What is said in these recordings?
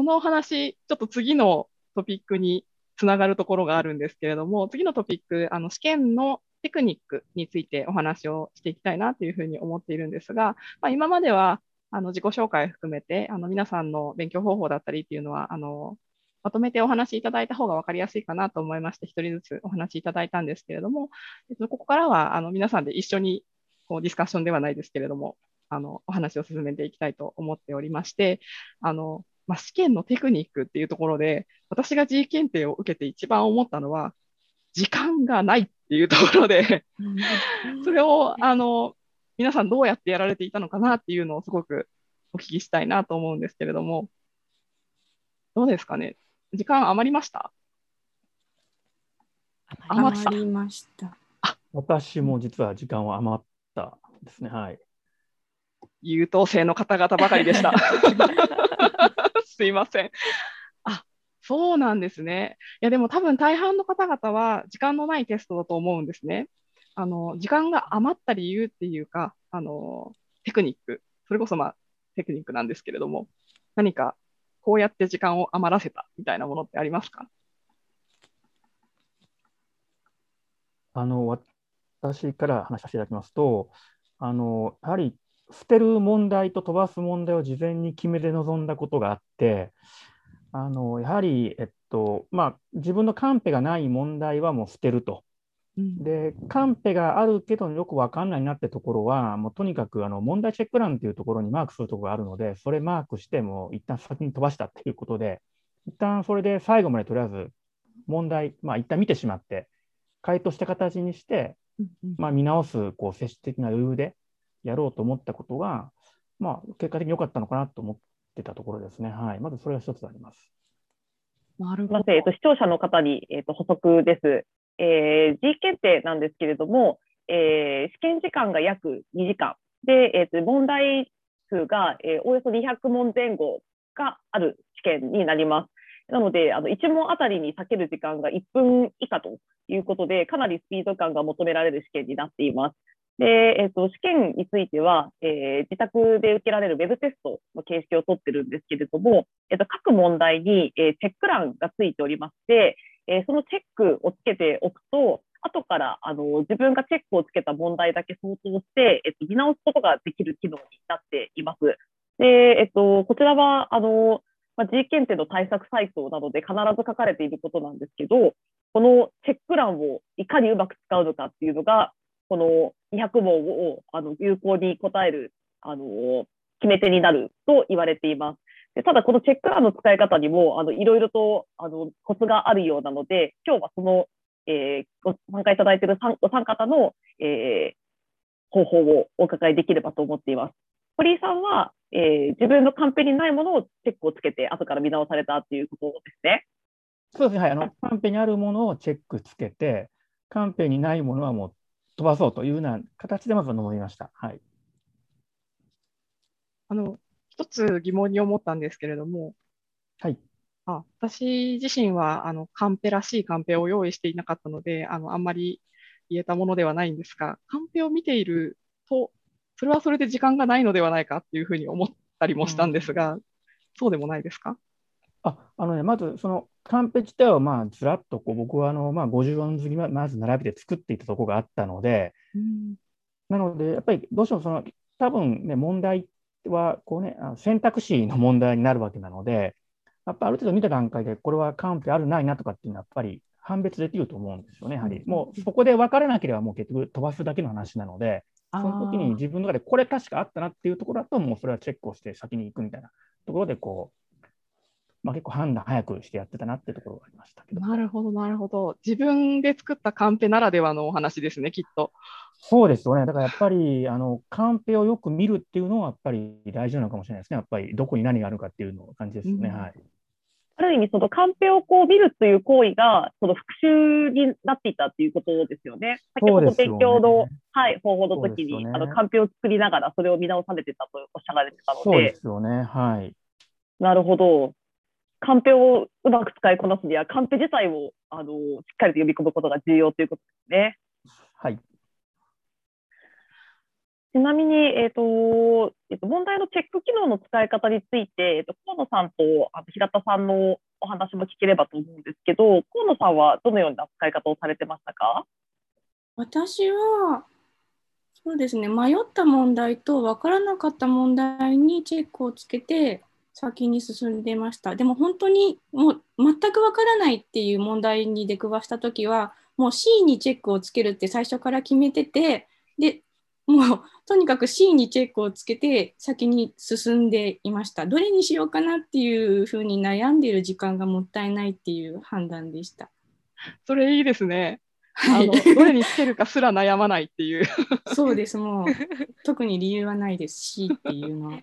そのお話、ちょっと次のトピックにつながるところがあるんですけれども、次のトピック、あの試験のテクニックについてお話をしていきたいなというふうに思っているんですが、まあ、今まではあの自己紹介を含めて、あの皆さんの勉強方法だったりっていうのは、あのまとめてお話しいただいた方が分かりやすいかなと思いまして、一人ずつお話しいただいたんですけれども、えっとここからはあの皆さんで一緒にこうディスカッションではないですけれども、あのお話を進めていきたいと思っておりまして、あのまあ、試験のテクニックっていうところで、私が G 検定を受けて一番思ったのは、時間がないっていうところでそれをあの皆さんどうやってやられていたのかなっていうのをすごくお聞きしたいなと思うんですけれども、どうですかね？時間余りました？余りました。私も実は時間は余ったですね。はい。優等生の方々ばかりでした。すいません。あそうなんですね。いや、でも多分大半の方々は時間のないテストだと思うんですね。あの時間が余った理由っていうか、あのテクニック、それこそまあテクニックなんですけれども、何かこうやって時間を余らせたみたいなものってありますか？あの私から話させていただきますと、あのやはり捨てる問題と飛ばす問題を事前に決めて臨んだことがあって、あのやはり、えっとまあ、自分のカンペがない問題はもう捨てると。で、カンペがあるけどよく分かんないなってところは、もうとにかくあの問題チェック欄っていうところにマークするところがあるので、それマークしても一旦先に飛ばしたっていうことで、一旦それで最後までとりあえず問題、まあ一旦見てしまって、回答した形にして、まあ、見直すこう接種的な余裕でやろうと思ったことが、まあ、結果的に良かったのかなと思ってたところですね。はい、まずそれが一つあります。なるほど。えっと、視聴者の方に、えっと、補足です。えー、G 検定なんですけれども、えー、試験時間が約2時間で、えー、と問題数が、えー、およそ200問前後がある試験になります。なので、あの1問あたりに避ける時間が1分以下ということで、かなりスピード感が求められる試験になっています。で、えーと、試験については、えー、自宅で受けられるウェブテストの形式をとってるんですけれども、えーと、各問題に、え、チェック欄がついておりまして、え、そのチェックをつけておくと、後からあの自分がチェックをつけた問題だけ相当して、えっと、見直すことができる機能になっています。で、えっと、こちらはあの、まあ、G 検定の対策階層などで必ず書かれていることなんですけど、このチェック欄をいかにうまく使うのかっていうのが、この200問をあの有効に答えるあの決め手になると言われています。でただ、このチェック欄の使い方にもあのいろいろとあのコツがあるようなので、今日はその、えー、ご参加いただいているご参加方の、えー、方法をお伺いできればと思っています。堀井さんは、えー、自分のカンペにないものをチェックをつけて、後から見直されたということですね。そうですね、はい、あのカンペにあるものをチェックつけて、カンペにないものはもう飛ばそうというような形でまず思いました。はい、あの一つ疑問に思ったんですけれども、はい、あ私自身はあのカンペらしいカンペを用意していなかったので、あのあんまり言えたものではないんですが、カンペを見ていると、それはそれで時間がないのではないかっていうふうに思ったりもしたんですが、うん、そうでもないですか？ああのね、まずそのカンペ自体はまあずらっとこう僕はあのまあ50音付きまず並べて作っていたところがあったので、うん、なのでやっぱりどうしてもその多分ね問題はこうね選択肢の問題になるわけなのでやっぱある程度見た段階でこれはカンペあるないなとかっていうのはやっぱり判別できると思うんですよねやはり、もうそこで分からなければもう結局飛ばすだけの話なのでその時に自分の中でこれ確かあったなっていうところだともうそれはチェックをして先に行くみたいなところでこうまあ、結構判断早くしてやってたなってところがありましたけど。なるほど、なるほど。自分で作ったカンペならではのお話ですね、きっと。そうですよね。だからやっぱり、あの、カンペをよく見るっていうのは、やっぱり大事なのかもしれないですね。やっぱり、どこに何があるかっていうの感じですよね。うん、はい。ある意味、そのカンペをこう見るという行為が、その復習になっていたっていうことですよね。先ほど勉強の、ね、はい、方法の時に、ね、あのカンペを作りながら、それを見直されてたとおっしゃられてたので。そうですよね。はい。なるほど。カンペをうまく使いこなすには、カンペ自体をあのしっかりと読み込むことが重要ということですね。はい。ちなみに、えっ、と、えっ、と、問題のチェック機能の使い方について、えっ、と、河野さんとあの平田さんのお話も聞ければと思うんですけど、河野さんはどのような使い方をされてましたか？私は、そうですね、迷った問題と分からなかった問題にチェックをつけて先に進んでました。でも本当にもう全く分からないっていう問題に出くわしたときは、もう C にチェックをつけるって最初から決めてて、で、もうとにかく C にチェックをつけて先に進んでいました。どれにしようかなっていうふうに悩んでいる時間がもったいないっていう判断でした。それいいですね。あのどれにつけるかすら悩まないっていう。そうです、もう特に理由はないですしっていうのは。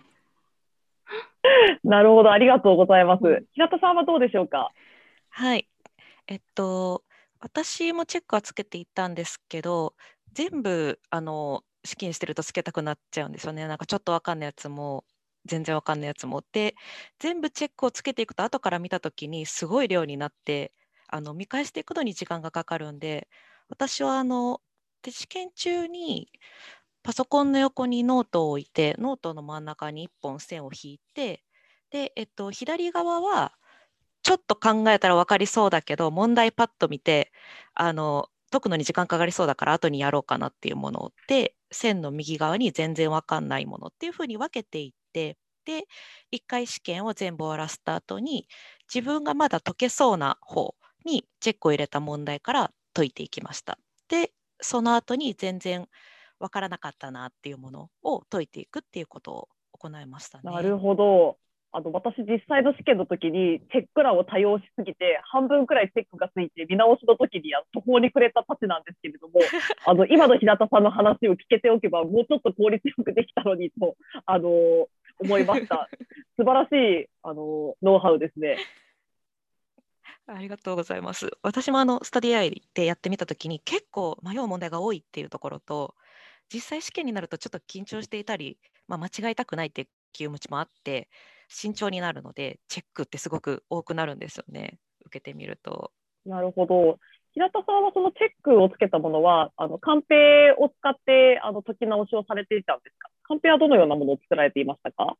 なるほど、ありがとうございます。平田さんはどうでしょうか？はい、えっと、私もチェックはつけていたんですけど、全部あの試験してるとつけたくなっちゃうんですよね。なんかちょっとわかんないやつも全然わかんないやつも。で全部チェックをつけていくと後から見た時にすごい量になってあの見返していくのに時間がかかるんで私はあの試験中にパソコンの横にノートを置いてノートの真ん中に1本線を引いてで、えっと、左側はちょっと考えたら分かりそうだけど問題パッと見てあの解くのに時間かかりそうだから後にやろうかなっていうもので線の右側に全然分かんないものっていうふうに分けていってで1回試験を全部終わらせた後に自分がまだ解けそうな方にチェックを入れた問題から解いていきました。でその後に全然分からなかったなっていうものを解いていくっていうことを行いましたね。なるほど。あの私実際の試験の時にチェック欄を多用しすぎて半分くらいチェックがついて見直しの時に途方に暮れたたちなんですけれども あの今の平田さんの話を聞けておけばもうちょっと効率よくできたのにとあの思いました 素晴らしいあのノウハウですね。ありがとうございます。私もあのスタディアイでやってみたときに結構迷う問題が多いっていうところと実際試験になるとちょっと緊張していたり、まあ、間違えたくないっていう気持ちもあって慎重になるのでチェックってすごく多くなるんですよね受けてみると。なるほど平田さんはそのチェックをつけたものはあのカンペを使ってあの解き直しをされていたんですか？カンペはどのようなものを作られていましたか？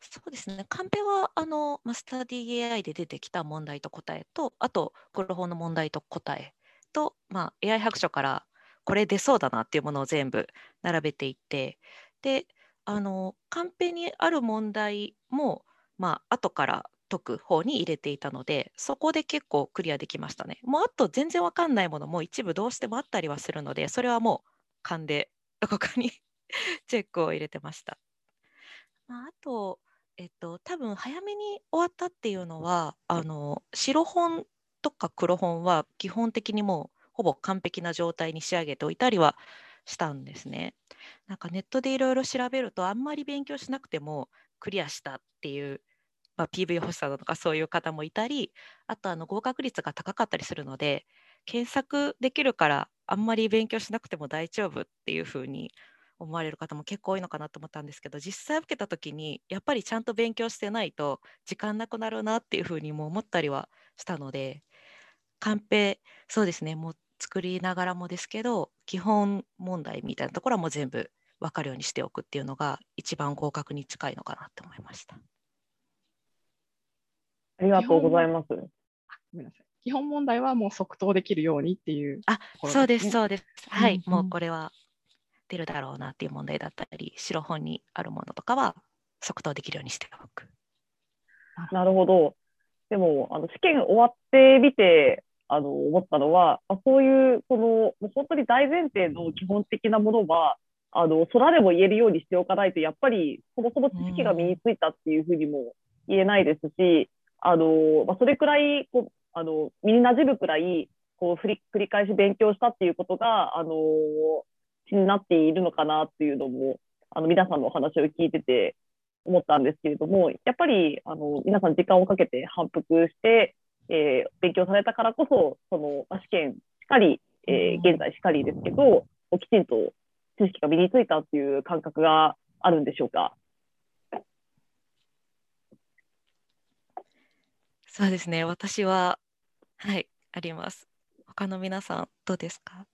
そうですね。カンペはあのマスター DAI で出てきた問題と答えと、あと黒本の問題と答えと、まあ、AI 白書からこれ出そうだなっていうものを全部並べていって、で、あのカンペにある問題も、まあ後から解く方に入れていたので、そこで結構クリアできましたね。もうあと全然わかんないものも一部どうしてもあったりはするので、それはもう勘でどこかに チェックを入れてました。まあ、あと、えっと、多分早めに終わったっていうのはあの白本とか黒本は基本的にもうほぼ完璧な状態に仕上げておいたりはしたんですね。なんかネットでいろいろ調べるとあんまり勉強しなくてもクリアしたっていう、まあ、PV 欲しさだとかそういう方もいたりあとあの合格率が高かったりするので検索できるからあんまり勉強しなくても大丈夫っていうふうに思われる方も結構多いのかなと思ったんですけど実際受けた時にやっぱりちゃんと勉強してないと時間なくなるなっていうふうにも思ったりはしたのでカンペそうですねもう作りながらもですけど基本問題みたいなところはもう全部分かるようにしておくっていうのが一番合格に近いのかなって思いました。ありがとうございます。ごめんなさい。基本問題はもう即答できるようにっていう、ね、あ、そうですそうです。はい、うんうん、もうこれはってるだろうなっていう問題だったり白本にあるものとかは即答できるようにしておく。なるほど。でもあの試験終わってみてあの思ったのは、あ、そういうこのもう本当に大前提の基本的なものはあの空でも言えるようにしておかないとやっぱりそもそも知識が身についたっていうふうにも言えないですし、あのまあ、それくらいこうあの身になじむくらいこう繰り繰り返し勉強したっていうことが、あの気になっているのかなっていうのもあの皆さんのお話を聞いてて思ったんですけれどもやっぱりあの皆さん時間をかけて反復して、えー、勉強されたからこそその試験しっかり、えー、現在しっかりですけどきちんと知識が身についたっていう感覚があるんでしょうか？そうですね私ははいあります。他の皆さんどうですか？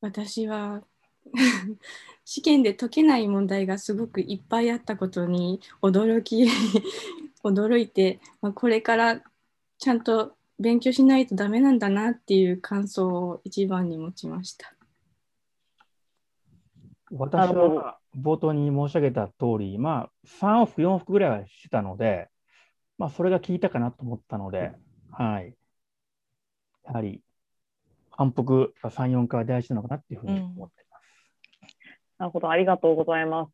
私は 試験で解けない問題がすごくいっぱいあったことに驚き 驚いて、まあ、これからちゃんと勉強しないとダメなんだなっていう感想を一番に持ちました。私は冒頭に申し上げた通り、まあ、3往復、4往復ぐらいはしてたので、まあ、それが効いたかなと思ったので、はい。やはり、反復3、4回は大事なのかなっていうふうに思っています。うん、なるほど、ありがとうございます。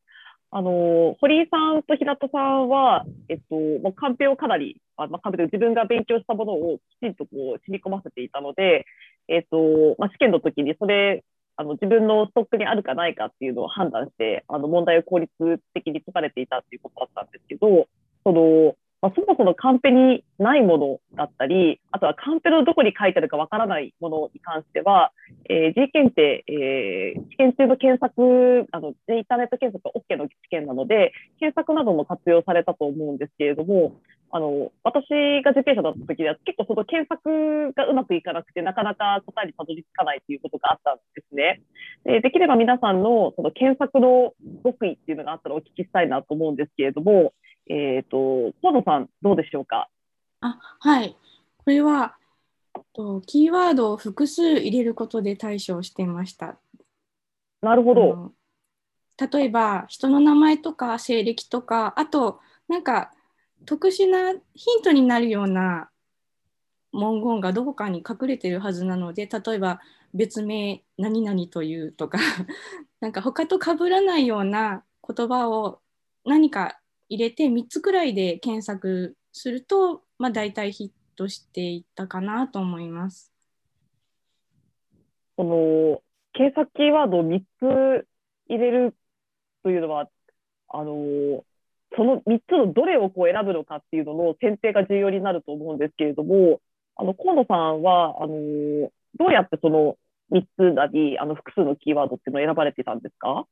あの堀井さんと平田さんは、えっとまあ、カンペをかなり、まあ、自分が勉強したものをきちんとこう染み込ませていたので、えっとまあ、試験の時にそれあの自分のストックにあるかないかっていうのを判断してあの問題を効率的に解かれていたっていうことだったんですけどそのまあ、そもそもカンペにないものだったり、あとはカンペのどこに書いてあるかわからないものに関しては、えー、G 検定、えー、試験中の検索、あの、インターネット検索が OK の試験なので、検索なども活用されたと思うんですけれども、あの、私が受験者だった時は結構その検索がうまくいかなくて、なかなか答えにたどり着かないということがあったんですね。でできれば皆さんのその検索の極意っていうのがあったらお聞きしたいなと思うんですけれども、えっ、ー、と、河野さん、どうでしょうか？あはい。これは、とキーワードを複数入れることで対処していました。なるほど。例えば、人の名前とか経歴とか、あと、なんか、特殊なヒントになるような文言がどこかに隠れてるはずなので、例えば、別名何々というとか なんか他と被らないような言葉を何か入れて3つくらいで検索すると、まあ、大体ヒットしていったかなと思います。この検索キーワードを3つ入れるというのはあのその3つのどれをこう選ぶのかっていうのの選定が重要になると思うんですけれどもあの河野さんはあのどうやってその3つなりあの複数のキーワードっていうのを選ばれてたんですか？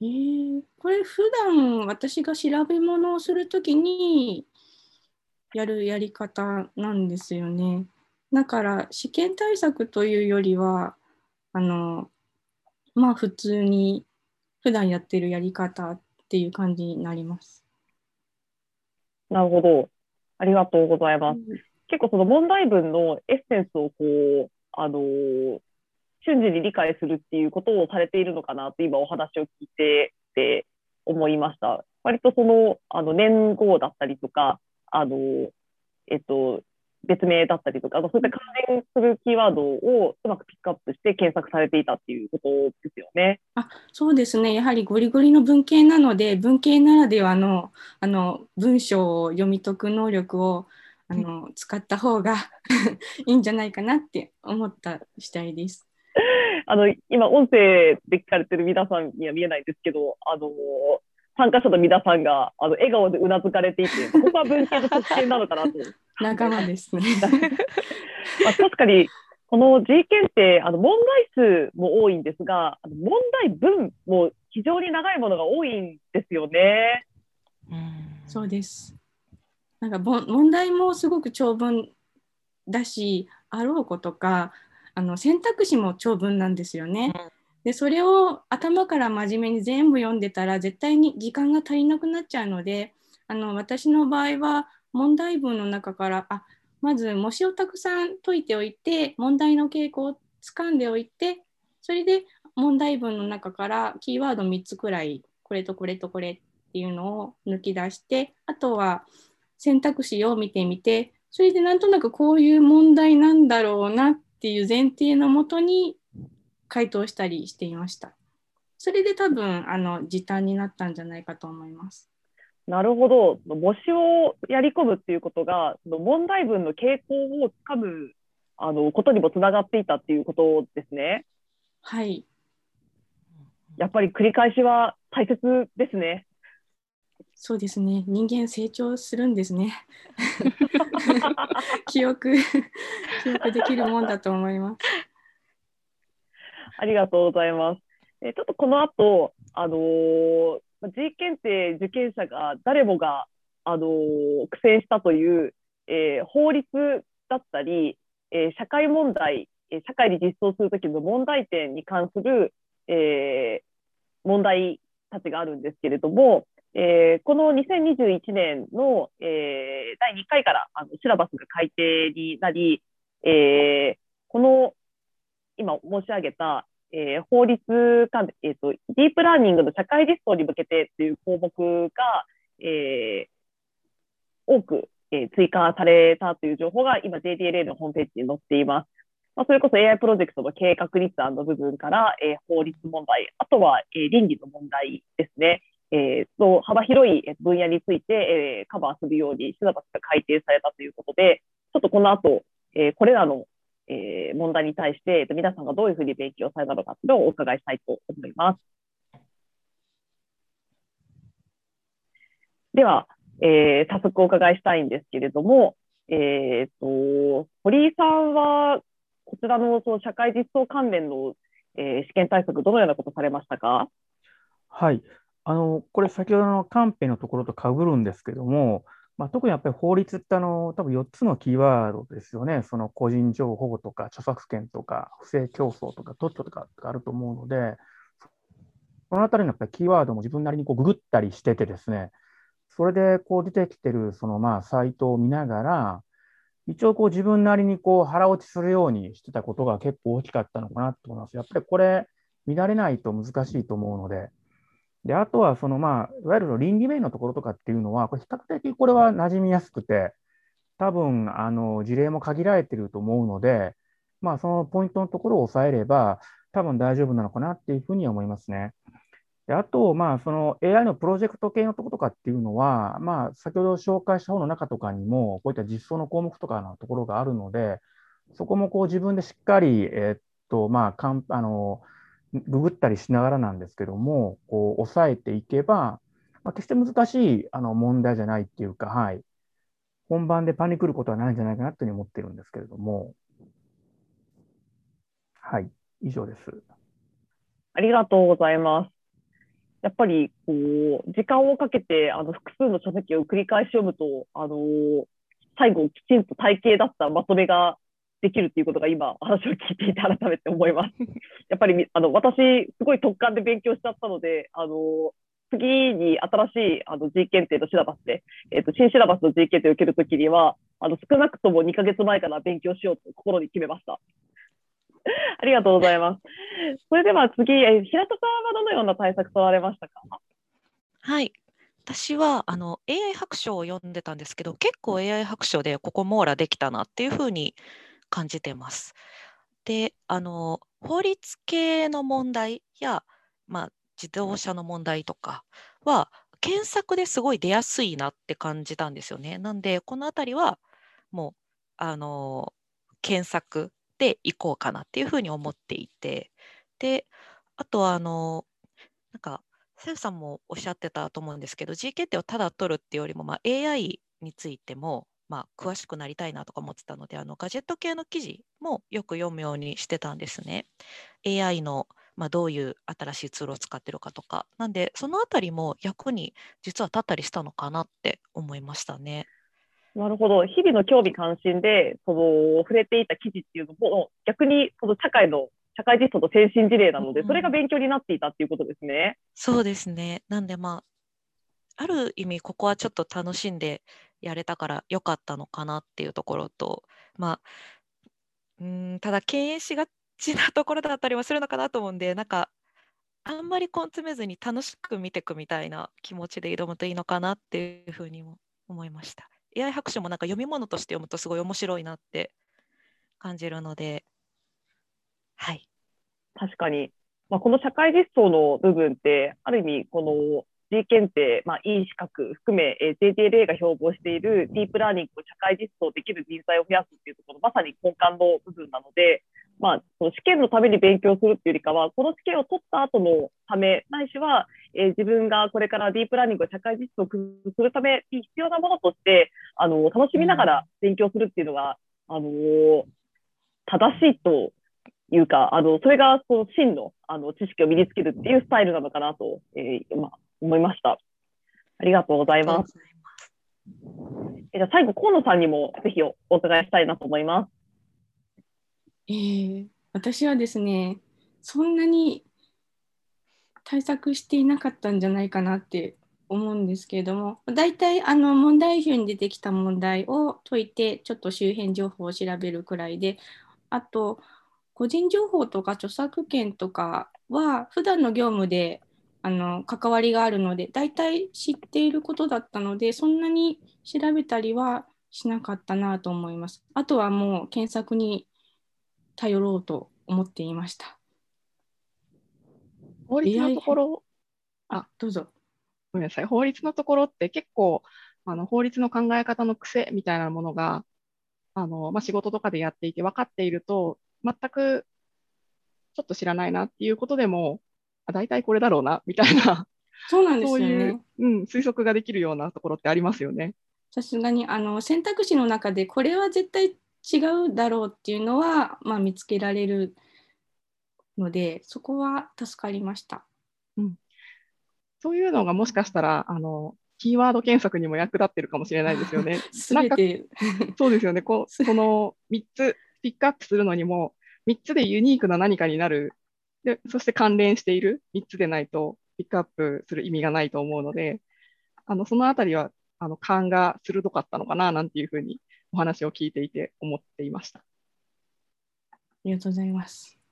えー、これ普段私が調べ物をするときにやるやり方なんですよね。だから試験対策というよりはあのまあ普通に普段やってるやり方っていう感じになります。なるほど。ありがとうございます。うん、結構その問題文のエッセンスをこうあの瞬時に理解するっていうことをされているのかなと今お話を聞いてて思いました。割とそのあの年号だったりとか、あのえっと、別名だったりとか、そういった関連するキーワードをうまくピックアップして検索されていたっていうことですよね。あそうですね、やはりゴリゴリの文系なので、文系ならではのあの文章を読み解く能力をあの使った方が いいんじゃないかなって思った次第です。あの、今、音声で聞かれてる皆さんには見えないんですけど、あの、参加者の皆さんがあの笑顔でうなずかれていて、ここは文系の特権なのかなと。仲間ですね。まあ、確かに、この G 検定、あの問題数も多いんですが、あの問題文も非常に長いものが多いんですよね。うん、そうです。なんか問題もすごく長文だし、あろうことか、あの選択肢も長文なんですよね。でそれを頭から真面目に全部読んでたら絶対に時間が足りなくなっちゃうのであの私の場合は問題文の中からあまず模試をたくさん解いておいて問題の傾向をつかんでおいてそれで問題文の中からキーワード3つくらいこれとこれとこれっていうのを抜き出してあとは選択肢を見てみてそれでなんとなくこういう問題なんだろうなっっていう前提のもとに回答したりしていました。それで多分あの時短になったんじゃないかと思います。なるほど。模試をやり込むっていうことが、その問題文の傾向をつかむあのことにもつながっていたっていうことですね。はい。やっぱり繰り返しは大切ですね。そうですね。人間成長するんですね。記憶、記憶できるもんだと思います。ありがとうございます。えちょっとこの後、あのー、G 検定受験者が誰もが、あのー、苦戦したという、えー、法律だったり、えー、社会問題、えー、社会に実装するときの問題点に関する、えー、問題たちがあるんですけれども、えー、この2021年の、えー、第2回からあのシラバスが改定になり、えー、この今申し上げた、えー、法律関えーと、ディープラーニングの社会実装に向けてという項目が、えー、多く、えー、追加されたという情報が今 JDLA のホームページに載っています。まあ、それこそ AI プロジェクトの計画立案の部分から、えー、法律問題、あとは、えー、倫理の問題ですね、えー、と幅広い分野について、えー、カバーするようにシナバスが改定されたということで、ちょっとこの後、えー、これらの、えー、問題に対して、皆さんがどういうふうに勉強されたのかというのをお伺いしたいと思います。では、えー、早速お伺いしたいんですけれども、えーと、堀井さんはこちらのその社会実装関連の、えー、試験対策、どのようなことされましたか？はい、あのこれ、先ほどのカンペのところとかぶるんですけども、まあ、特にやっぱり法律ってあの、多分4つのキーワードですよね、その個人情報とか著作権とか不正競争とか特許とかあると思うので、そのあたりのやっぱりキーワードも自分なりにこうググったりしててですね、それでこう出てきてるそのまあサイトを見ながら、一応こう自分なりにこう腹落ちするようにしてたことが結構大きかったのかなと思います。やっぱりこれ、乱れないと難しいと思うので、であとはそのまあ、いわゆる倫理面のところとかっていうのは、これ比較的これは馴染みやすくて、多分あの事例も限られてると思うので、まあ、そのポイントのところを押さえれば、多分大丈夫なのかなっていうふうには思いますね。であと、まあ、その AI のプロジェクト系のところとかっていうのは、まあ、先ほど紹介した方の中とかにも、こういった実装の項目とかのところがあるので、そこもこう自分でしっかり、えー、っと、まあ、かんあのググったりしながらなんですけども、こう抑えていけば、まあ、決して難しいあの問題じゃないっていうか、はい、本番でパニクることはないんじゃないかなというふうに思ってるんですけれども、はい、以上です。ありがとうございます。やっぱりこう時間をかけてあの複数の書籍を繰り返し読むと、あの最後きちんと体系だったまとめができるっていうことが今話を聞いていて改めて思います。やっぱりあの私すごい特感で勉強しちゃったので、あの次に新しいあの G 検定のシラバスで、えーと、新シラバスの G 検定を受けるときにはあの少なくとも2ヶ月前から勉強しようと心に決めました。ありがとうございます。それでは次、え平田さんはどのような対策取られましたか？はい。私はあの AI 白書を読んでたんですけど、結構 AI 白書でここ網羅できたなっていうふうに感じてます。で、あの法律系の問題や、まあ、自動車の問題とかは検索ですごい出やすいなって感じたんですよね。なんでこの辺りはもうあの検索でいこうかなっていうふうに思っていてであとはあのなんかセウさんもおっしゃってたと思うんですけど GK をただ取るっていうよりも、まあ、AI についても、まあ、詳しくなりたいなとか思ってたのであのガジェット系の記事もよく読むようにしてたんですね。AI のまあ、どういう新しいツールを使ってるかとかなんでそのあたりも役に実は立ったりしたのかなって思いましたね。なるほど。日々の興味関心で、その、触れていた記事っていうのも、逆に、その社会の、社会実装の先進事例なので、それが勉強になっていたっていうことですね。そうですね。なんで、まあ、ある意味、ここはちょっと楽しんでやれたから良かったのかなっていうところと、まあ、うんただ、敬遠しがちなところだったりもするのかなと思うんで、なんか、あんまり根詰めずに楽しく見ていくみたいな気持ちで挑むといいのかなっていうふうにも思いました。AI 白書もなんか読み物として読むとすごい面白いなって感じるので、はい。確かに。まあ、この社会実装の部分って、ある意味、この G 検定、まあ、E 資格含め、えー、JTLA が標榜しているディープラーニングを社会実装できる人材を増やすっていうところ、まさに根幹の部分なので、まあ、その試験のために勉強するっていうよりかは、この試験を取った後のため、ないしは、えー、自分がこれからディープラーニングを社会実装するために必要なものとして、あの楽しみながら勉強するっていうのが、あの正しいというか、あのそれがその真のあの知識を身につけるっていうスタイルなのかなと、えーまあ、思いました。ありがとうございます。えじゃ最後、河野さんにもぜひお伺いしたいなと思います。えー、私はですね、そんなに対策していなかったんじゃないかなって思うんですけれども大体あの問題集に出てきた問題を解いてちょっと周辺情報を調べるくらいであと個人情報とか著作権とかは普段の業務であの関わりがあるので大体知っていることだったのでそんなに調べたりはしなかったなと思います。あとはもう検索に頼ろうと思っていました。法律のところ、あどうぞ。ごめんなさい、法律のところって結構あの法律の考え方の癖みたいなものがあの、まあ、仕事とかでやっていて分かっていると全くちょっと知らないなっていうことでもあ大体これだろうなみたいなそうなんですよねそういう、うん、推測ができるようなところってありますよね。さすがにあの選択肢の中でこれは絶対違うだろうっていうのは、まあ、見つけられるのでそこは助かりました。うん、そういうのがもしかしたらあのキーワード検索にも役立ってるかもしれないですよね。なんかそうですよねここの3つピックアップするのにも3つでユニークな何かになるでそして関連している3つでないとピックアップする意味がないと思うのであのそのあたりはあの勘が鋭かったのかななんていうふうにお話を聞いていて思っていました。ありがとうございます。